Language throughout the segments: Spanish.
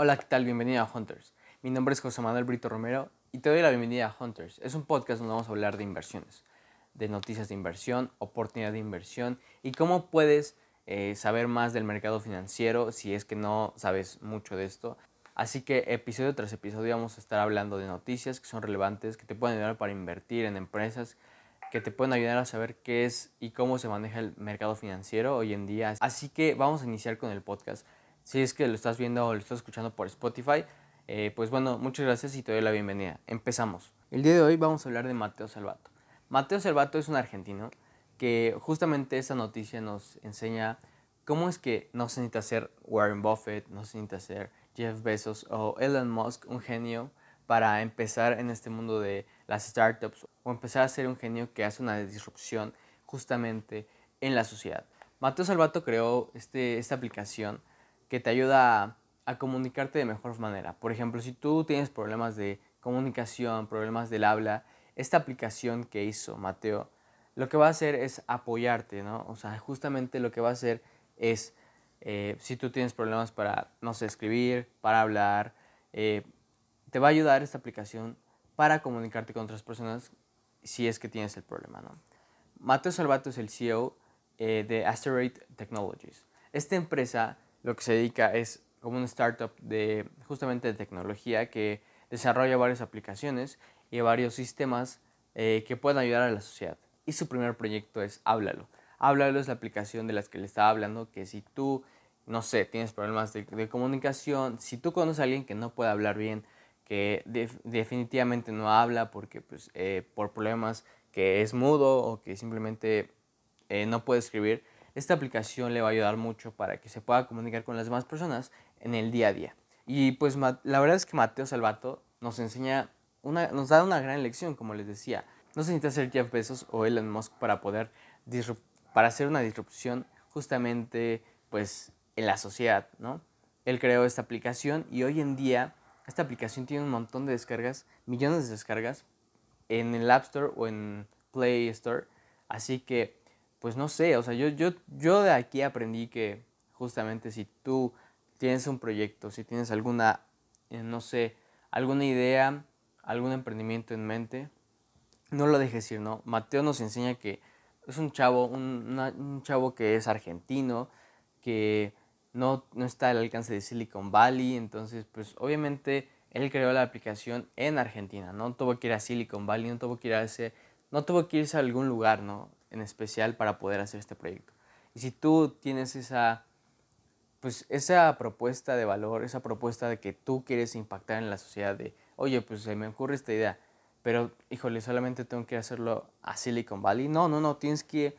Hola, ¿qué tal? Bienvenido a Hunters. Mi nombre es José Manuel Brito Romero y te doy la bienvenida a Hunters. Es un podcast donde vamos a hablar de inversiones, de noticias de inversión, oportunidad de inversión y cómo puedes eh, saber más del mercado financiero si es que no sabes mucho de esto. Así que episodio tras episodio vamos a estar hablando de noticias que son relevantes, que te pueden ayudar para invertir en empresas, que te pueden ayudar a saber qué es y cómo se maneja el mercado financiero hoy en día. Así que vamos a iniciar con el podcast. Si es que lo estás viendo o lo estás escuchando por Spotify, eh, pues bueno, muchas gracias y te doy la bienvenida. Empezamos. El día de hoy vamos a hablar de Mateo Salvato. Mateo Salvato es un argentino que justamente esta noticia nos enseña cómo es que no se necesita ser Warren Buffett, no se necesita ser Jeff Bezos o Elon Musk, un genio, para empezar en este mundo de las startups o empezar a ser un genio que hace una disrupción justamente en la sociedad. Mateo Salvato creó este, esta aplicación que te ayuda a, comunicarte de mejor manera. Por ejemplo, si tú tienes problemas de comunicación, problemas del habla, esta aplicación que hizo Mateo, lo que va a hacer es apoyarte, ¿no? O sea, justamente lo que va a hacer es, eh, si tú tienes problemas para, no sé, escribir, para hablar, eh, te va a ayudar esta aplicación para comunicarte con otras personas si es que tienes el problema, ¿no? Mateo Salvato es el CEO eh, de Asteroid Technologies. Esta empresa lo que se dedica es como una startup de justamente de tecnología que desarrolla varias aplicaciones y varios sistemas eh, que pueden ayudar a la sociedad. Y su primer proyecto es Háblalo. Háblalo es la aplicación de las que le estaba hablando, que si tú, no sé, tienes problemas de, comunicación, si tú conoces a alguien que no puede hablar bien, que definitivamente no habla porque pues, eh, por problemas que es mudo o que simplemente eh, no puede escribir, esta aplicación le va a ayudar mucho para que se pueda comunicar con las demás personas en el día a día. Y pues la verdad es que Mateo Salvato nos enseña, una, nos da una gran lección, como les decía. No se necesita ser Jeff Bezos o Elon Musk para poder para hacer una disrupción justamente pues en la sociedad, ¿no? Él creó esta aplicación y hoy en día esta aplicación tiene un montón de descargas, millones de descargas en el App Store o en Play Store. Así que pues no sé, o sea, yo, yo, yo de aquí aprendí que justamente si tú tienes un proyecto, si tienes alguna, eh, no sé, alguna idea, algún emprendimiento en mente, no lo dejes ir, ¿no? Mateo nos enseña que es un chavo, un, chavo que es argentino, que no, no está al alcance de Silicon Valley, entonces, pues obviamente él creó la aplicación en Argentina, no tuvo que ir a Silicon Valley, no tuvo que ir a ese, no tuvo que irse a algún lugar, ¿no? En especial para poder hacer este proyecto. Y si tú tienes esa, pues esa propuesta de valor, esa propuesta de que tú quieres impactar en la sociedad, de, oye, pues se me ocurre esta idea, pero híjole, solamente tengo que hacerlo a Silicon Valley. No, no, no, tienes que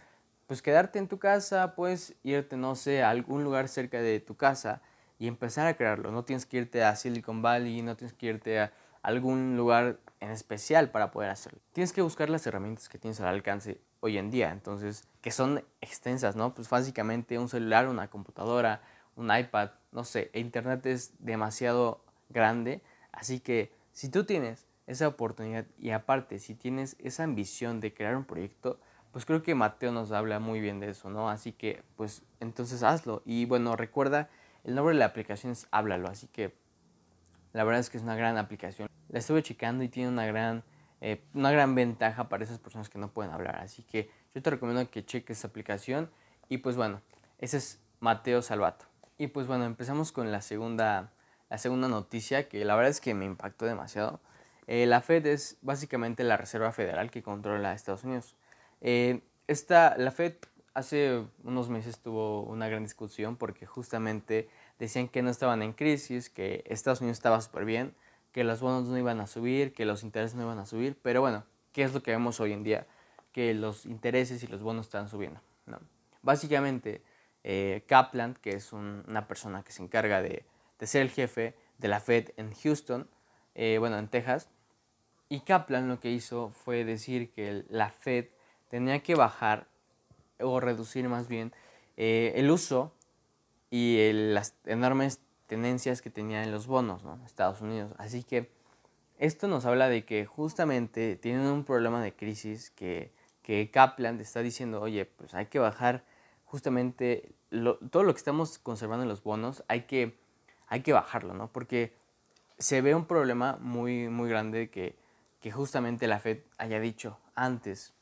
pues quedarte en tu casa, pues irte, no sé, a algún lugar cerca de tu casa y empezar a crearlo. No tienes que irte a Silicon Valley, no tienes que irte a algún lugar en especial para poder hacerlo. Tienes que buscar las herramientas que tienes al alcance hoy en día, entonces, que son extensas, ¿no? Pues básicamente un celular, una computadora, un iPad, no sé, Internet es demasiado grande, así que si tú tienes esa oportunidad y aparte si tienes esa ambición de crear un proyecto, pues creo que Mateo nos habla muy bien de eso, ¿no? Así que pues entonces hazlo y bueno, recuerda, el nombre de la aplicación es Háblalo, así que la verdad es que es una gran aplicación. La estuve checando y tiene una gran eh, una gran ventaja para esas personas que no pueden hablar. Así que yo te recomiendo que cheques esta aplicación. Y pues bueno, ese es Mateo Salvato. Y pues bueno, empezamos con la segunda, la segunda noticia que la verdad es que me impactó demasiado. Eh, la Fed es básicamente la Reserva Federal que controla a Estados Unidos. Eh, esta, la Fed hace unos meses tuvo una gran discusión porque justamente decían que no estaban en crisis, que Estados Unidos estaba súper bien que los bonos no iban a subir, que los intereses no iban a subir, pero bueno, ¿qué es lo que vemos hoy en día? Que los intereses y los bonos están subiendo. ¿no? Básicamente, eh, Kaplan, que es una persona que se encarga de, ser el jefe de la Fed en Houston, eh, bueno, en Texas, y Kaplan lo que hizo fue decir que la Fed tenía que bajar o reducir más bien eh, el uso y las enormes tendencias que tenía en los bonos, ¿no? Estados Unidos. Así que esto nos habla de que justamente tienen un problema de crisis que, que Kaplan está diciendo, oye, pues hay que bajar justamente todo lo que estamos conservando en los bonos, hay que, hay que bajarlo, ¿no? Porque se ve un problema muy, muy grande que, que justamente la Fed haya dicho antes,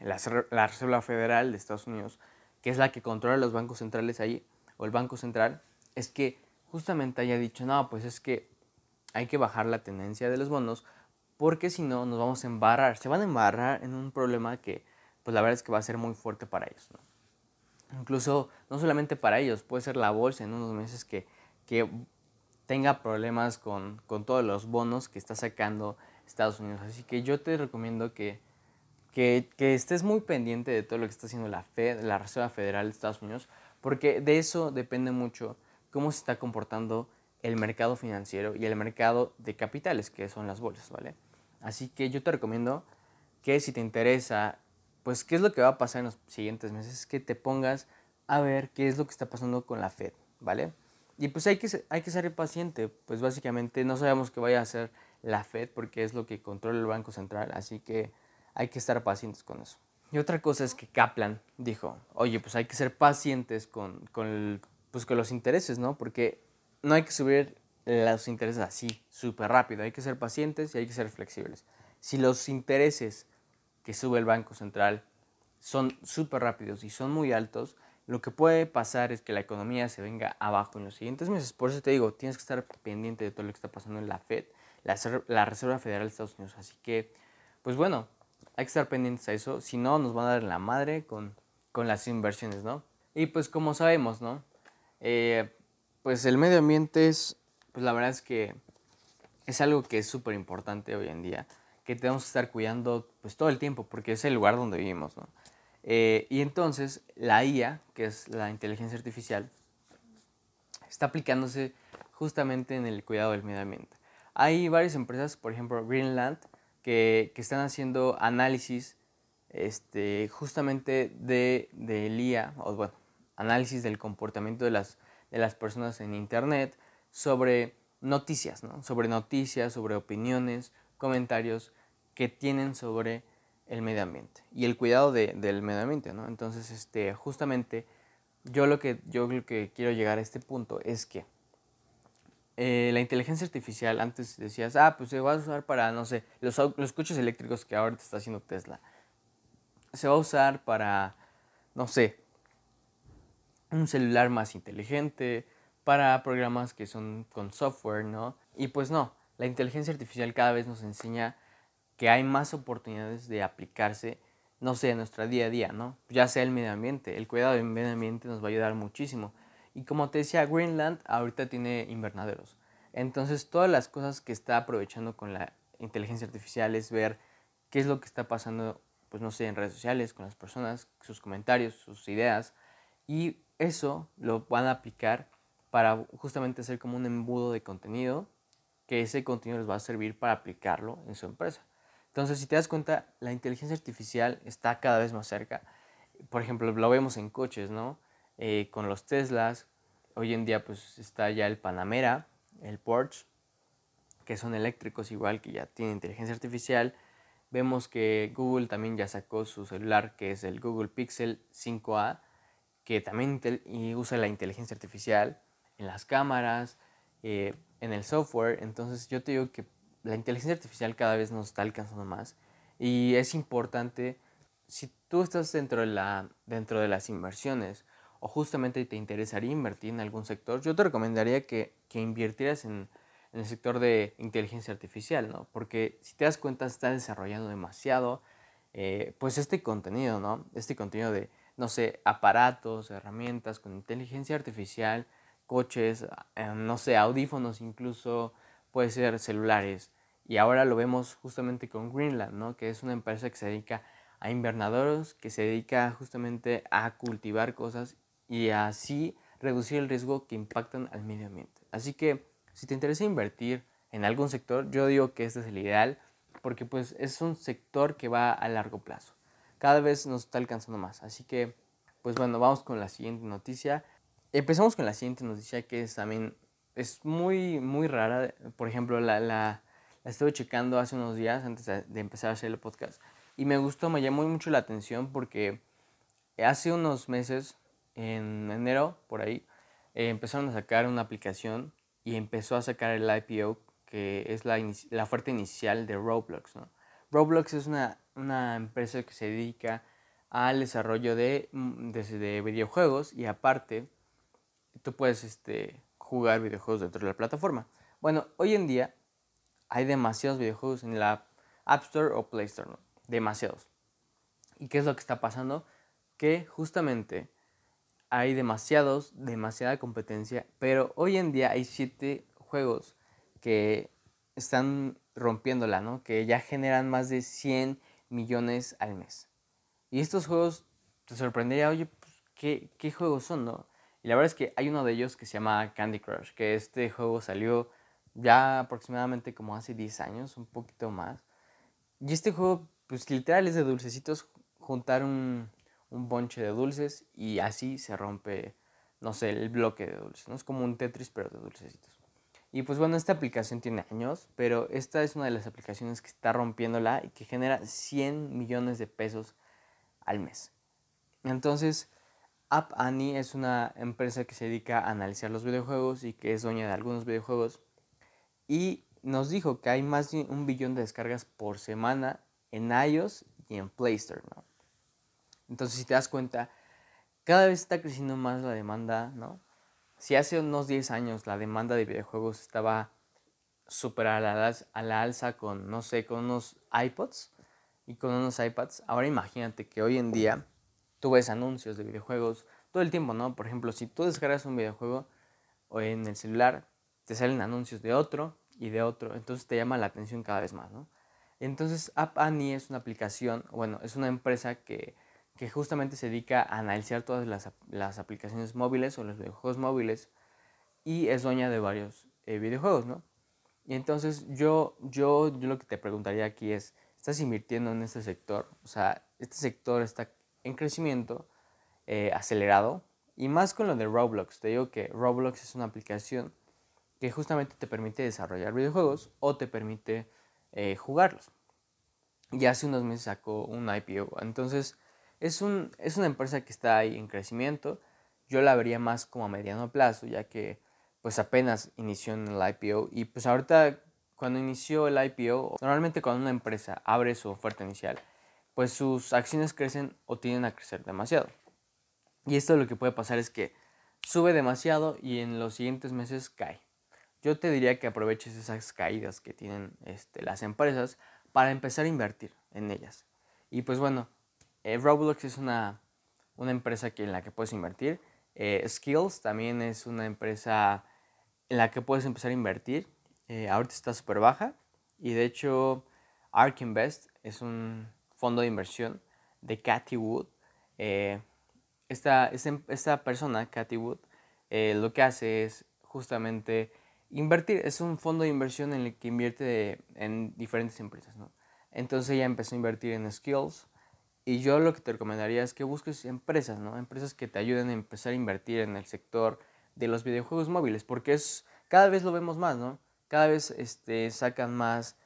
la, la Reserva Federal de Estados Unidos, que es la que controla los bancos centrales ahí, o el Banco Central, es que justamente haya dicho, no, pues es que hay que bajar la tendencia de los bonos porque si no nos vamos a embarrar, se van a embarrar en un problema que pues la verdad es que va a ser muy fuerte para ellos. Incluso no solamente para ellos, puede ser la bolsa en unos meses que, que tenga problemas con, con, todos los bonos que está sacando Estados Unidos. Así que yo te recomiendo que, que, que, estés muy pendiente de todo lo que está haciendo la Fed, la Reserva Federal de Estados Unidos, porque de eso depende mucho cómo se está comportando el mercado financiero y el mercado de capitales, que son las bolsas, ¿vale? Así que yo te recomiendo que si te interesa, pues qué es lo que va a pasar en los siguientes meses, que te pongas a ver qué es lo que está pasando con la Fed, ¿vale? Y pues hay que, hay que ser paciente, pues básicamente no sabemos qué vaya a hacer la Fed porque es lo que controla el Banco Central, así que hay que estar pacientes con eso. Y otra cosa es que Kaplan dijo, oye, pues hay que ser pacientes con, con, pues con los intereses, ¿no? Porque no hay que subir los intereses así, súper rápido. Hay que ser pacientes y hay que ser flexibles. Si los intereses que sube el Banco Central son súper rápidos y son muy altos, lo que puede pasar es que la economía se venga abajo en los siguientes meses. Por eso te digo, tienes que estar pendiente de todo lo que está pasando en la Fed, la, Reserva Federal de Estados Unidos. Así que, pues bueno, hay que estar pendientes a eso. Si no, nos van a dar la madre con, con las inversiones, ¿no? Y pues como sabemos, ¿no? Eh, pues el medio ambiente es, pues la verdad es que es algo que es súper importante hoy en día, que tenemos que estar cuidando pues todo el tiempo, porque es el lugar donde vivimos, ¿no? Eh, y entonces la IA, que es la inteligencia artificial, está aplicándose justamente en el cuidado del medio ambiente. Hay varias empresas, por ejemplo Greenland, que, que están haciendo análisis este, justamente de, del IA, o bueno, análisis del comportamiento de las de las personas en Internet sobre noticias, ¿no? Sobre noticias, sobre opiniones, comentarios que tienen sobre el medio ambiente y el cuidado del medio ambiente, ¿no? Entonces, este, justamente yo lo que, yo lo que quiero llegar a este punto es que eh, la inteligencia artificial, antes decías, ah, pues se va a usar para, no sé, los, los coches eléctricos que ahora te está haciendo Tesla. Se va a usar para, no sé, un celular más inteligente, para programas que son con software, ¿no? Y pues no, la inteligencia artificial cada vez nos enseña que hay más oportunidades de aplicarse, no sé, en nuestro día a día, ¿no? Ya sea el medio ambiente, el cuidado del medio ambiente nos va a ayudar muchísimo. Y como te decía, Greenland ahorita tiene invernaderos. Entonces, todas las cosas que está aprovechando con la inteligencia artificial es ver qué es lo que está pasando, pues no sé, en redes sociales, con las personas, sus comentarios, sus ideas, y eso lo van a aplicar para justamente hacer como un embudo de contenido, que ese contenido les va a servir para aplicarlo en su empresa. Entonces, si te das cuenta, la inteligencia artificial está cada vez más cerca. Por ejemplo, lo vemos en coches, ¿no? Eh, con los Teslas, hoy en día pues está ya el Panamera, el Porsche, que son eléctricos igual, que ya tienen inteligencia artificial. Vemos que Google también ya sacó su celular, que es el Google Pixel 5A, que también usa la inteligencia artificial en las cámaras, eh, en el software. Entonces yo te digo que la inteligencia artificial cada vez nos está alcanzando más y es importante, si tú estás dentro de, la, dentro de las inversiones o justamente te interesaría invertir en algún sector, yo te recomendaría que, que invirtieras en, en, el sector de inteligencia artificial, ¿no? Porque si te das cuenta está desarrollando demasiado, eh, pues este contenido, ¿no? Este contenido de no sé, aparatos, herramientas con inteligencia artificial, coches, eh, no sé, audífonos incluso, puede ser celulares. Y ahora lo vemos justamente con Greenland, ¿no? que es una empresa que se dedica a invernaderos, que se dedica justamente a cultivar cosas y así reducir el riesgo que impactan al medio ambiente. Así que si te interesa invertir en algún sector, yo digo que este es el ideal porque pues es un sector que va a largo plazo cada vez nos está alcanzando más. Así que, pues bueno, vamos con la siguiente noticia. Empezamos con la siguiente noticia que es también, es muy, muy rara. Por ejemplo, la, la, la estuve checando hace unos días antes de, empezar a hacer el podcast. Y me gustó, me llamó mucho la atención porque hace unos meses, en enero, por ahí, eh, empezaron a sacar una aplicación y empezó a sacar el IPO, que es la, la oferta inicial de Roblox. ¿no? Roblox es una, una, empresa que se dedica al desarrollo de, mm, de, videojuegos y aparte tú puedes este, jugar videojuegos dentro de la plataforma. Bueno, hoy en día hay demasiados videojuegos en la App Store o Play Store, ¿no? Demasiados. ¿Y qué es lo que está pasando? Que justamente hay demasiados, demasiada competencia, pero hoy en día hay siete juegos que están rompiéndola, ¿no? Que ya generan más de 100 millones al mes. Y estos juegos te sorprendería, oye, pues, ¿qué, ¿qué, juegos son, no? Y la verdad es que hay uno de ellos que se llama Candy Crush, que este juego salió ya aproximadamente como hace 10 años, un poquito más. Y este juego, pues literal es de dulcecitos, juntar un, un bonche de dulces y así se rompe, no sé, el bloque de dulces, ¿no? Es como un Tetris pero de dulcecitos. Y pues bueno, esta aplicación tiene años, pero esta es una de las aplicaciones que está rompiéndola y que genera 100 millones de pesos al mes. Entonces, App Annie es una empresa que se dedica a analizar los videojuegos y que es dueña de algunos videojuegos. Y nos dijo que hay más de un billón de descargas por semana en iOS y en Play Store. ¿no? Entonces, si te das cuenta, cada vez está creciendo más la demanda, ¿no? Si hace unos 10 años la demanda de videojuegos estaba súper a la, alza con, no sé, con unos iPods y con unos iPads, ahora imagínate que hoy en día tú ves anuncios de videojuegos todo el tiempo, ¿no? Por ejemplo, si tú descargas un videojuego o en el celular, te salen anuncios de otro y de otro, entonces te llama la atención cada vez más, ¿no? Entonces App Annie es una aplicación, bueno, es una empresa que que justamente se dedica a analizar todas las, aplicaciones móviles o los videojuegos móviles y es dueña de varios eh, videojuegos, ¿no? Y entonces yo, yo, yo lo que te preguntaría aquí es, ¿estás invirtiendo en este sector? O sea, este sector está en crecimiento eh, acelerado y más con lo de Roblox. Te digo que Roblox es una aplicación que justamente te permite desarrollar videojuegos o te permite eh, jugarlos. Y hace unos meses sacó un IPO. Entonces, es, un, es una empresa que está ahí en crecimiento. Yo la vería más como a mediano plazo, ya que pues apenas inició en el IPO y pues ahorita cuando inició el IPO, normalmente cuando una empresa abre su oferta inicial, pues sus acciones crecen o tienden a crecer demasiado. Y esto lo que puede pasar es que sube demasiado y en los siguientes meses cae. Yo te diría que aproveches esas caídas que tienen este, las empresas para empezar a invertir en ellas. Y pues bueno, eh, Roblox es una, empresa que, en la que puedes invertir. Eh, Skills también es una empresa en la que puedes empezar a invertir. Eh, ahorita está súper baja. Y de hecho, Ark Invest es un fondo de inversión de Cathy Wood. esta, esta, persona, Cathy Wood, lo que hace es justamente invertir. Es un fondo de inversión en el que invierte en diferentes empresas. Entonces ella empezó a invertir en Skills y yo lo que te recomendaría es que busques empresas, ¿no? Empresas que te ayuden a empezar a invertir en el sector de los videojuegos móviles, porque es cada vez lo vemos más, ¿no? Cada vez este, sacan más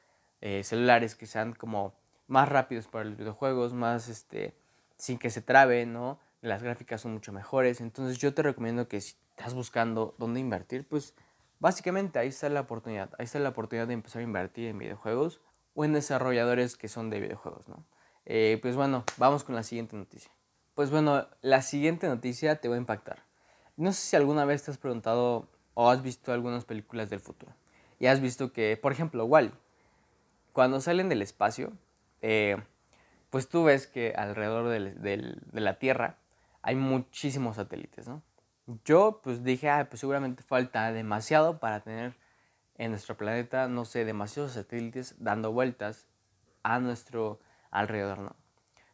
eh, celulares que sean como más rápidos para los videojuegos, más este, sin que se traben, ¿no? Las gráficas son mucho mejores. Entonces yo te recomiendo que si estás buscando dónde invertir, pues básicamente ahí está la oportunidad. Ahí está la oportunidad de empezar a invertir en videojuegos o en desarrolladores que son de videojuegos, ¿no? Eh, pues bueno, vamos con la siguiente noticia. Pues bueno, la siguiente noticia te va a impactar. No sé si alguna vez te has preguntado o has visto algunas películas del futuro. Y has visto que, por ejemplo, Wally, cuando salen del espacio, eh, pues tú ves que alrededor de la Tierra hay muchísimos satélites, ¿no? Yo pues dije, ah, pues seguramente falta demasiado para tener en nuestro planeta, no sé, demasiados satélites dando vueltas a nuestro alrededor, ¿no?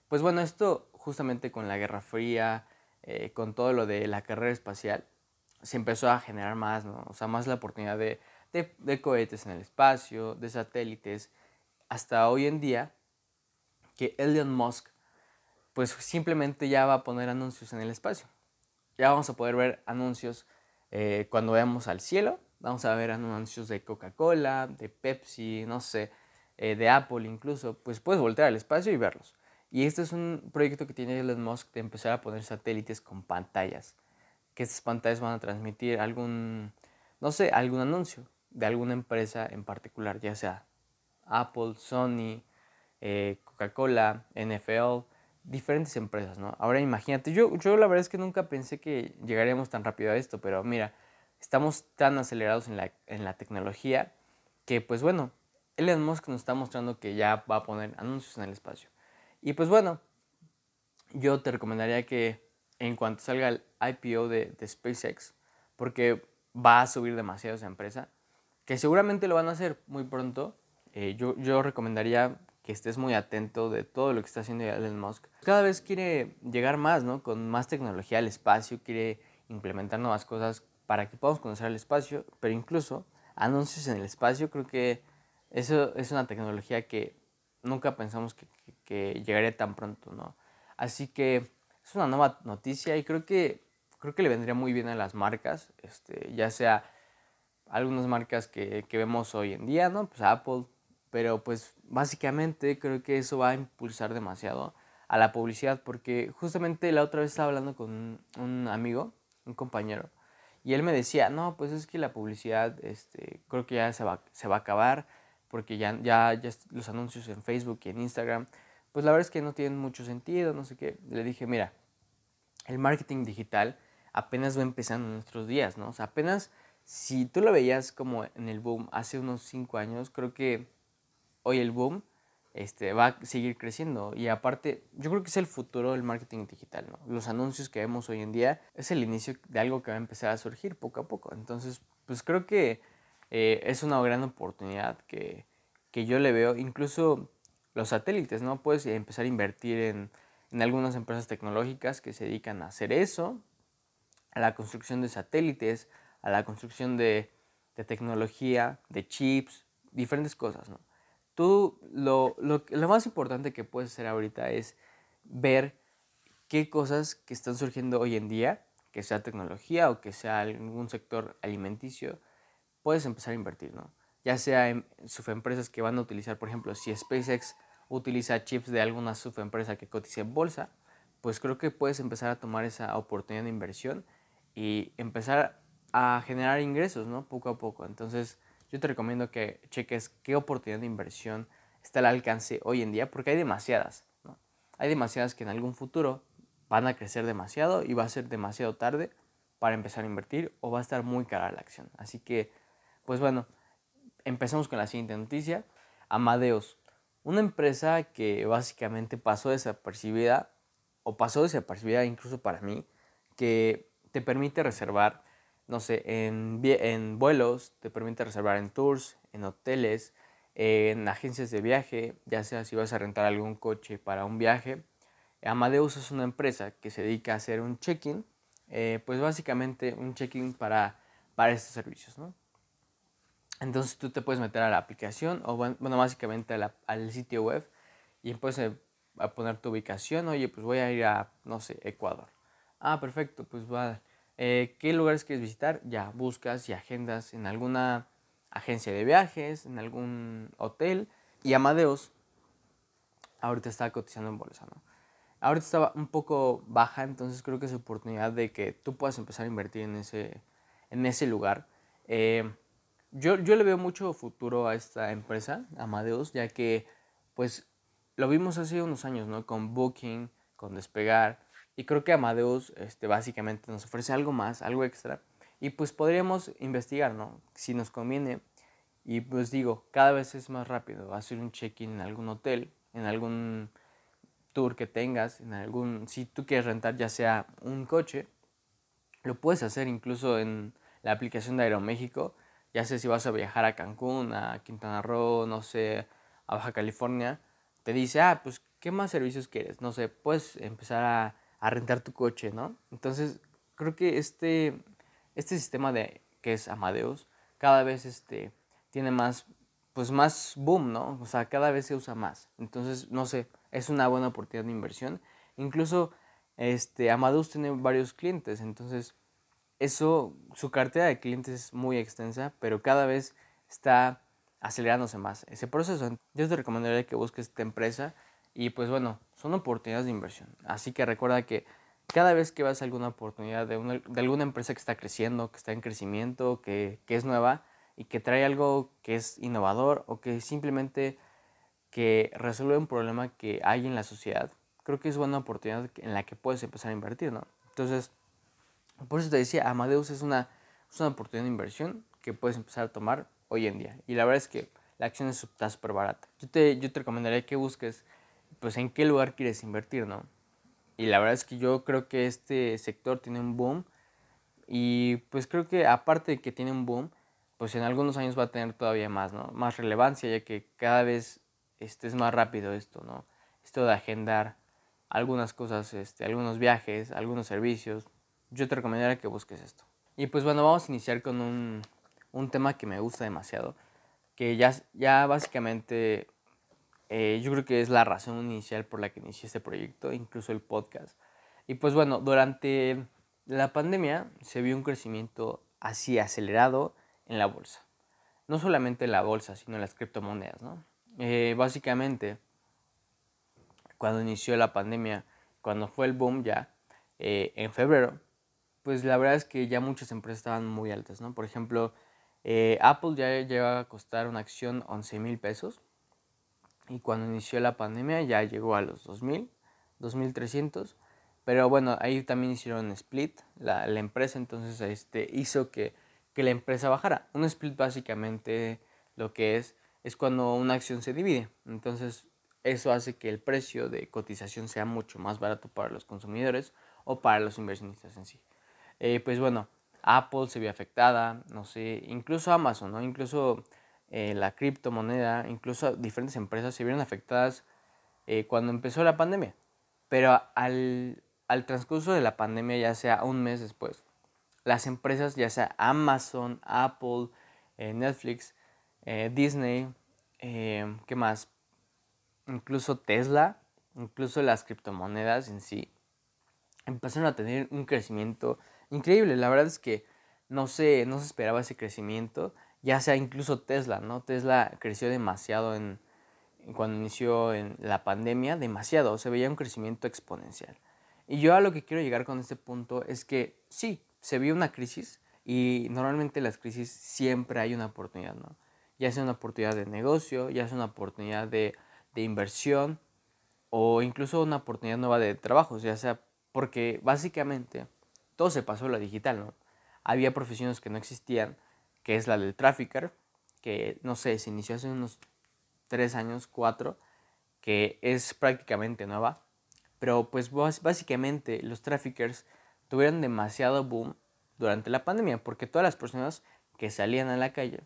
Pues bueno, esto justamente con la Guerra Fría, eh, con todo lo de la carrera espacial, se empezó a generar más, ¿no? O sea, más la oportunidad de, de, cohetes en el espacio, de satélites, hasta hoy en día que Elon Musk pues simplemente ya va a poner anuncios en el espacio. Ya vamos a poder ver anuncios eh, cuando veamos al cielo, vamos a ver anuncios de Coca-Cola, de Pepsi, no sé, eh, de Apple incluso, pues puedes voltear al espacio y verlos. Y este es un proyecto que tiene Elon Musk de empezar a poner satélites con pantallas que estas pantallas van a transmitir algún, no sé, algún anuncio de alguna empresa en particular, ya sea Apple, Sony, eh, Coca-Cola, NFL, diferentes empresas, ¿no? Ahora imagínate, yo, yo la verdad es que nunca pensé que llegaríamos tan rápido a esto, pero mira, estamos tan acelerados en la, en la tecnología que pues bueno, Elon Musk nos está mostrando que ya va a poner anuncios en el espacio. Y pues bueno, yo te recomendaría que en cuanto salga el IPO de, SpaceX, porque va a subir demasiado esa empresa, que seguramente lo van a hacer muy pronto, eh, yo, yo recomendaría que estés muy atento de todo lo que está haciendo Elon Musk. Cada vez quiere llegar más, ¿no? Con más tecnología al espacio, quiere implementar nuevas cosas para que podamos conocer el espacio, pero incluso anuncios en el espacio, creo que eso es una tecnología que nunca pensamos que, llegaría tan pronto, ¿no? Así que es una nueva noticia y creo que, creo que le vendría muy bien a las marcas, este, ya sea algunas marcas que, que vemos hoy en día, ¿no? Pues Apple, pero pues básicamente creo que eso va a impulsar demasiado a la publicidad porque justamente la otra vez estaba hablando con un amigo, un compañero, y él me decía, no, pues es que la publicidad este, creo que ya se va, se va a acabar porque ya, ya, ya los anuncios en Facebook y en Instagram, pues la verdad es que no tienen mucho sentido, no sé qué. Le dije, mira, el marketing digital apenas va empezando en nuestros días, ¿no? O sea, apenas si tú lo veías como en el boom hace unos 5 años, creo que hoy el boom este, va a seguir creciendo. Y aparte, yo creo que es el futuro del marketing digital. ¿no? Los anuncios que vemos hoy en día es el inicio de algo que va a empezar a surgir poco a poco. Entonces, pues creo que eh, es una gran oportunidad que, que, yo le veo. Incluso los satélites, ¿no? Puedes empezar a invertir en, en algunas empresas tecnológicas que se dedican a hacer eso, a la construcción de satélites, a la construcción de, de tecnología, de chips, diferentes cosas, ¿no? tú lo, lo, lo, más importante que puedes hacer ahorita es ver qué cosas que están surgiendo hoy en día, que sea tecnología o que sea algún sector alimenticio, puedes empezar a invertir, ¿no? Ya sea en subempresas que van a utilizar, por ejemplo, si SpaceX utiliza chips de alguna subempresa que cotice en bolsa, pues creo que puedes empezar a tomar esa oportunidad de inversión y empezar a generar ingresos, ¿no? Poco a poco. Entonces, yo te recomiendo que cheques qué oportunidad de inversión está al alcance hoy en día, porque hay demasiadas. ¿no? Hay demasiadas que en algún futuro van a crecer demasiado y va a ser demasiado tarde para empezar a invertir o va a estar muy cara la acción. Así que, pues bueno, empezamos con la siguiente noticia. Amadeus, una empresa que básicamente pasó desapercibida o pasó desapercibida incluso para mí, que te permite reservar no sé, en, vuelos, te permite reservar en tours, en hoteles, en agencias de viaje, ya sea si vas a rentar algún coche para un viaje. Amadeus es una empresa que se dedica a hacer un check-in, eh, pues básicamente un check-in para, para estos servicios, ¿no? Entonces tú te puedes meter a la aplicación o bueno, básicamente al sitio web y puedes eh, a poner tu ubicación, oye, pues voy a ir a, no sé, Ecuador. Ah, perfecto, pues va, eh, ¿Qué lugares quieres visitar? Ya buscas y agendas en alguna agencia de viajes, en algún hotel. Y Amadeus ahorita está cotizando en bolsa, ¿no? Ahorita está un poco baja, entonces creo que es oportunidad de que tú puedas empezar a invertir en ese, en ese lugar. Eh, yo, yo le veo mucho futuro a esta empresa, Amadeus, ya que pues lo vimos hace unos años, ¿no? Con Booking, con Despegar, y creo que Amadeus este, básicamente nos ofrece algo más, algo extra. Y pues podríamos investigar, ¿no? Si nos conviene. Y pues digo, cada vez es más rápido hacer un check-in en algún hotel, en algún tour que tengas, en algún... Si tú quieres rentar ya sea un coche, lo puedes hacer incluso en la aplicación de Aeroméxico. Ya sé si vas a viajar a Cancún, a Quintana Roo, no sé, a Baja California. Te dice, ah, pues, ¿qué más servicios quieres? No sé, puedes empezar a a rentar tu coche, ¿no? Entonces, creo que este, este sistema de, que es Amadeus, cada vez este, tiene más, pues más boom, ¿no? O sea, cada vez se usa más. Entonces, no sé, es una buena oportunidad de inversión. Incluso, este, Amadeus tiene varios clientes, entonces, eso, su cartera de clientes es muy extensa, pero cada vez está acelerándose más ese proceso. Yo te recomendaría que busques esta empresa y pues bueno, son oportunidades de inversión. Así que recuerda que cada vez que vas a alguna oportunidad de, de alguna empresa que está creciendo, que está en crecimiento, que, que, es nueva y que trae algo que es innovador o que simplemente que resuelve un problema que hay en la sociedad, creo que es buena oportunidad en la que puedes empezar a invertir, ¿no? Entonces, por eso te decía, Amadeus es una, una oportunidad de inversión que puedes empezar a tomar hoy en día. Y la verdad es que la acción está súper barata. Yo te, yo te recomendaría que busques, pues, en qué lugar quieres invertir, ¿no? Y la verdad es que yo creo que este sector tiene un boom. Y pues creo que aparte de que tiene un boom, pues en algunos años va a tener todavía más, ¿no? Más relevancia, ya que cada vez este, es más rápido esto, ¿no? Esto de agendar algunas cosas, este, algunos viajes, algunos servicios. Yo te recomendaría que busques esto. Y pues bueno, vamos a iniciar con un, un tema que me gusta demasiado, que ya, ya básicamente eh, yo creo que es la razón inicial por la que inicié este proyecto, incluso el podcast. Y pues bueno, durante la pandemia se vio un crecimiento así acelerado en la bolsa. No solamente en la bolsa, sino en las criptomonedas, ¿no? Eh, básicamente, cuando inició la pandemia, cuando fue el boom ya, eh, en febrero, pues la verdad es que ya muchas empresas estaban muy altas, ¿no? Por ejemplo, Apple ya llegaba a costar una acción 11 mil pesos y cuando inició la pandemia ya llegó a los 2000, 2300. Pero bueno, ahí también hicieron split, la, la empresa entonces este, hizo que, que, la empresa bajara. Un split básicamente lo que es es cuando una acción se divide. Entonces eso hace que el precio de cotización sea mucho más barato para los consumidores o para los inversionistas en sí. Eh, pues bueno, Apple se vio afectada, no sé, incluso Amazon, ¿no? Incluso eh, la criptomoneda, incluso diferentes empresas se vieron afectadas eh, cuando empezó la pandemia. Pero al, al, transcurso de la pandemia, ya sea un mes después, las empresas, ya sea Amazon, Apple, Netflix, Disney, ¿qué más? Incluso Tesla, incluso las criptomonedas en sí, empezaron a tener un crecimiento increíble. La verdad es que no se, no se esperaba ese crecimiento ya sea incluso Tesla, ¿no? Tesla creció demasiado en, cuando inició en la pandemia, demasiado, se veía un crecimiento exponencial. Y yo a lo que quiero llegar con este punto es que sí, se vio una crisis y normalmente en las crisis siempre hay una oportunidad, ¿no? Ya sea una oportunidad de negocio, ya sea una oportunidad de, de inversión o incluso una oportunidad nueva de trabajo, ya sea porque básicamente todo se pasó a lo digital, ¿no? Había profesiones que no existían, que es la del trafficker, que no sé, se inició hace unos tres años, cuatro, que es prácticamente nueva. Pero pues básicamente los traffickers tuvieron demasiado boom durante la pandemia, porque todas las personas que salían a la calle,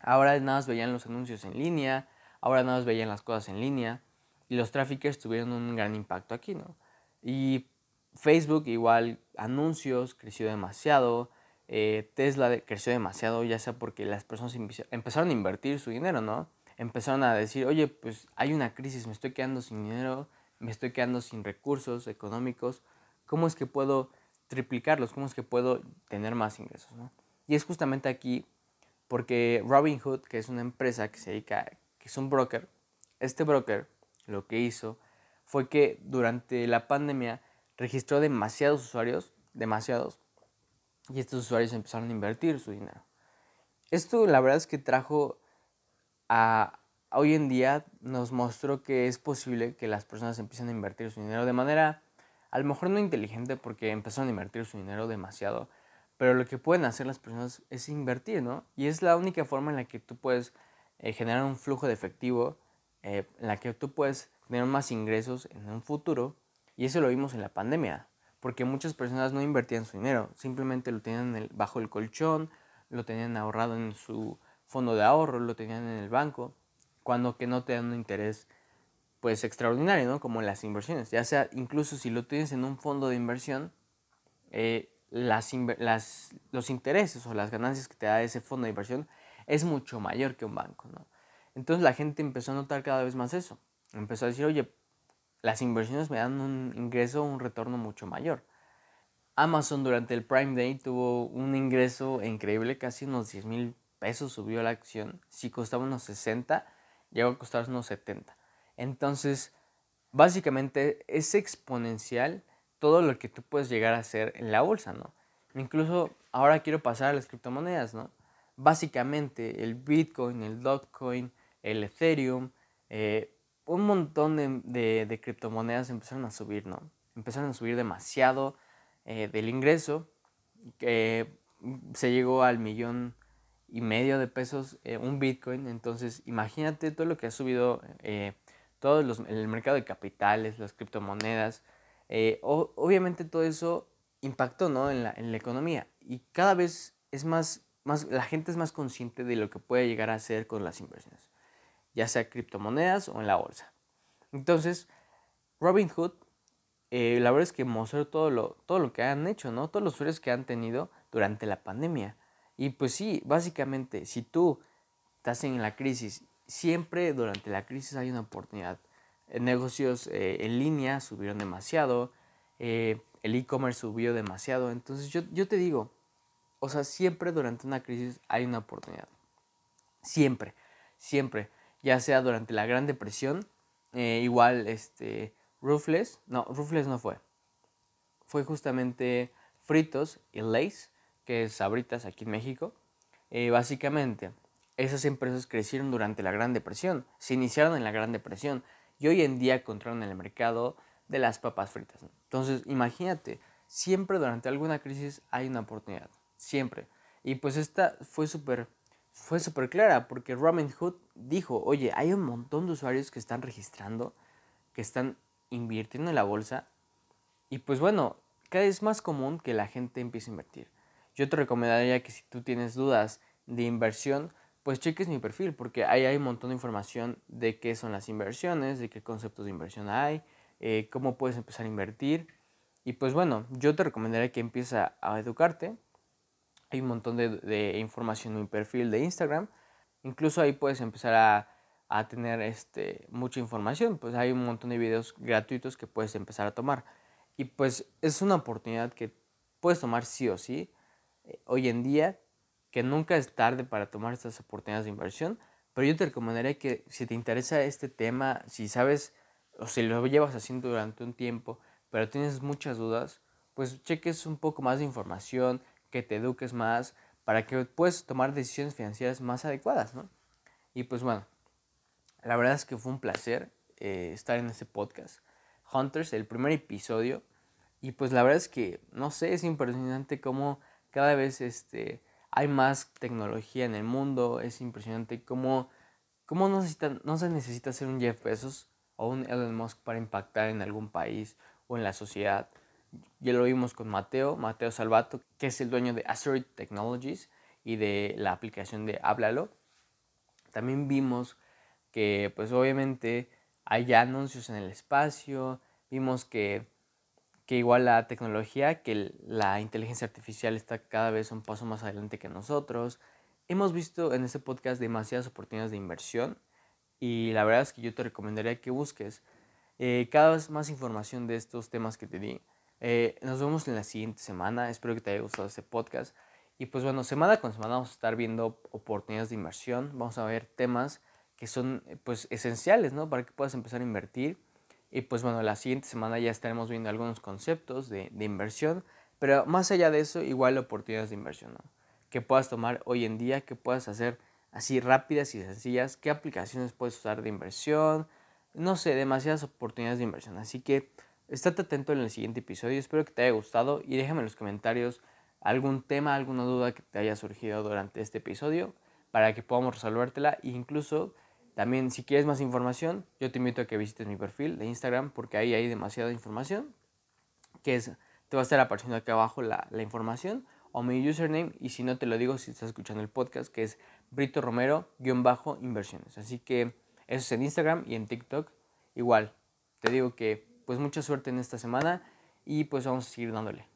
ahora nada más veían los anuncios en línea, ahora nada más veían las cosas en línea, y los traffickers tuvieron un gran impacto aquí, ¿no? Y Facebook igual, anuncios, creció demasiado, eh, Tesla creció demasiado, ya sea porque las personas empezaron a invertir su dinero, ¿no? Empezaron a decir, oye, pues hay una crisis, me estoy quedando sin dinero, me estoy quedando sin recursos económicos, ¿cómo es que puedo triplicarlos? ¿Cómo es que puedo tener más ingresos? Y es justamente aquí porque Robinhood, que es una empresa que se dedica, que es un broker, este broker lo que hizo fue que durante la pandemia registró demasiados usuarios, demasiados, y estos usuarios empezaron a invertir su dinero. Esto la verdad es que trajo a, hoy en día nos mostró que es posible que las personas empiecen a invertir su dinero de manera a lo mejor no inteligente porque empezaron a invertir su dinero demasiado, pero lo que pueden hacer las personas es invertir, ¿no? Y es la única forma en la que tú puedes eh, generar un flujo de efectivo, eh, en la que tú puedes tener más ingresos en un futuro, y eso lo vimos en la pandemia porque muchas personas no invertían su dinero, simplemente lo tenían bajo el colchón, lo tenían ahorrado en su fondo de ahorro, lo tenían en el banco, cuando que no te dan un interés pues extraordinario, ¿no? Como las inversiones, ya sea incluso si lo tienes en un fondo de inversión, eh, los intereses o las ganancias que te da ese fondo de inversión es mucho mayor que un banco. Entonces la gente empezó a notar cada vez más eso. Empezó a decir, oye, las inversiones me dan un ingreso, un retorno mucho mayor. Amazon durante el Prime Day tuvo un ingreso increíble, casi unos 10 mil pesos subió la acción. Si costaba unos 60, llegó a costar unos 70. Entonces, básicamente es exponencial todo lo que tú puedes llegar a hacer en la bolsa, ¿no? Incluso ahora quiero pasar a las criptomonedas, ¿no? Básicamente el Bitcoin, el Dogecoin, el Ethereum, eh, un montón de, criptomonedas empezaron a subir, ¿no? Empezaron a subir demasiado eh, del ingreso, que se llegó al millón y medio de pesos eh, un Bitcoin. Entonces, imagínate todo lo que ha subido eh, todo el mercado de capitales, las criptomonedas. Eh, obviamente todo eso impactó ¿no? en, la, en la economía y cada vez es más, más, la gente es más consciente de lo que puede llegar a hacer con las inversiones, ya sea criptomonedas o en la bolsa. Entonces, Robinhood, la verdad es que mostró todo lo, todo lo que han hecho, ¿no? todos los usuarios que han tenido durante la pandemia. Y pues sí, básicamente, si tú estás en la crisis, siempre durante la crisis hay una oportunidad. Negocios eh, en línea subieron demasiado, eh, el e-commerce subió demasiado. Entonces yo, yo te digo, o sea, siempre durante una crisis hay una oportunidad. Siempre, siempre. Ya sea durante la Gran Depresión, eh, igual este, Ruthless, no, Ruthless no fue. Fue justamente Fritos y Lace que es Sabritas aquí en México, eh, básicamente esas empresas crecieron durante la Gran Depresión, se iniciaron en la Gran Depresión y hoy en día controlan el mercado de las papas fritas. Entonces, imagínate, siempre durante alguna crisis hay una oportunidad, siempre. Y pues esta fue súper fue súper clara porque Robinhood dijo, oye, hay un montón de usuarios que están registrando, que están invirtiendo en la bolsa y pues bueno, cada vez es más común que la gente empiece a invertir. Yo te recomendaría que si tú tienes dudas de inversión, pues cheques mi perfil, porque ahí hay un montón de información de qué son las inversiones, de qué conceptos de inversión hay, eh, cómo puedes empezar a invertir. Y pues bueno, yo te recomendaría que empieces a, educarte. Hay un montón de, información en mi perfil de Instagram. Incluso ahí puedes empezar a, a tener este, mucha información. Pues hay un montón de videos gratuitos que puedes empezar a tomar. Y pues es una oportunidad que puedes tomar sí o sí hoy en día que nunca es tarde para tomar estas oportunidades de inversión, pero yo te recomendaría que si te interesa este tema, si sabes o si lo llevas haciendo durante un tiempo, pero tienes muchas dudas, pues cheques un poco más de información, que te eduques más, para que puedas tomar decisiones financieras más adecuadas, ¿no? Y pues bueno, la verdad es que fue un placer eh, estar en este podcast. Hunters, el primer episodio. Y pues la verdad es que, no sé, es impresionante cómo cada vez este, hay más tecnología en el mundo. Es impresionante cómo, cómo no, no se necesita ser un Jeff Bezos o un Elon Musk para impactar en algún país o en la sociedad. Ya lo vimos con Mateo, Mateo Salvato, que es el dueño de Asteroid Technologies y de la aplicación de Háblalo. También vimos que pues obviamente hay anuncios en el espacio, vimos que que igual la tecnología, que la inteligencia artificial está cada vez un paso más adelante que nosotros. Hemos visto en este podcast demasiadas oportunidades de inversión y la verdad es que yo te recomendaría que busques eh, cada vez más información de estos temas que te di. Eh, nos vemos en la siguiente semana, espero que te haya gustado este podcast. Y pues bueno, semana con semana vamos a estar viendo oportunidades de inversión, vamos a ver temas que son pues esenciales, ¿no? Para que puedas empezar a invertir y pues bueno, la siguiente semana ya estaremos viendo algunos conceptos de, inversión, pero más allá de eso, igual oportunidades de inversión, ¿no? Que puedas tomar hoy en día, que puedas hacer así rápidas y sencillas, qué aplicaciones puedes usar de inversión, no sé, demasiadas oportunidades de inversión. Así que estate atento en el siguiente episodio, espero que te haya gustado y déjame en los comentarios algún tema, alguna duda que te haya surgido durante este episodio para que podamos resolvértela e incluso también si quieres más información, yo te invito a que visites mi perfil de Instagram porque ahí hay demasiada información. Que es, te va a estar apareciendo aquí abajo la, la información o mi username y si no te lo digo si estás escuchando el podcast que es Brito Romero-inversiones. Así que eso es en Instagram y en TikTok. Igual, te digo que pues mucha suerte en esta semana y pues vamos a seguir dándole.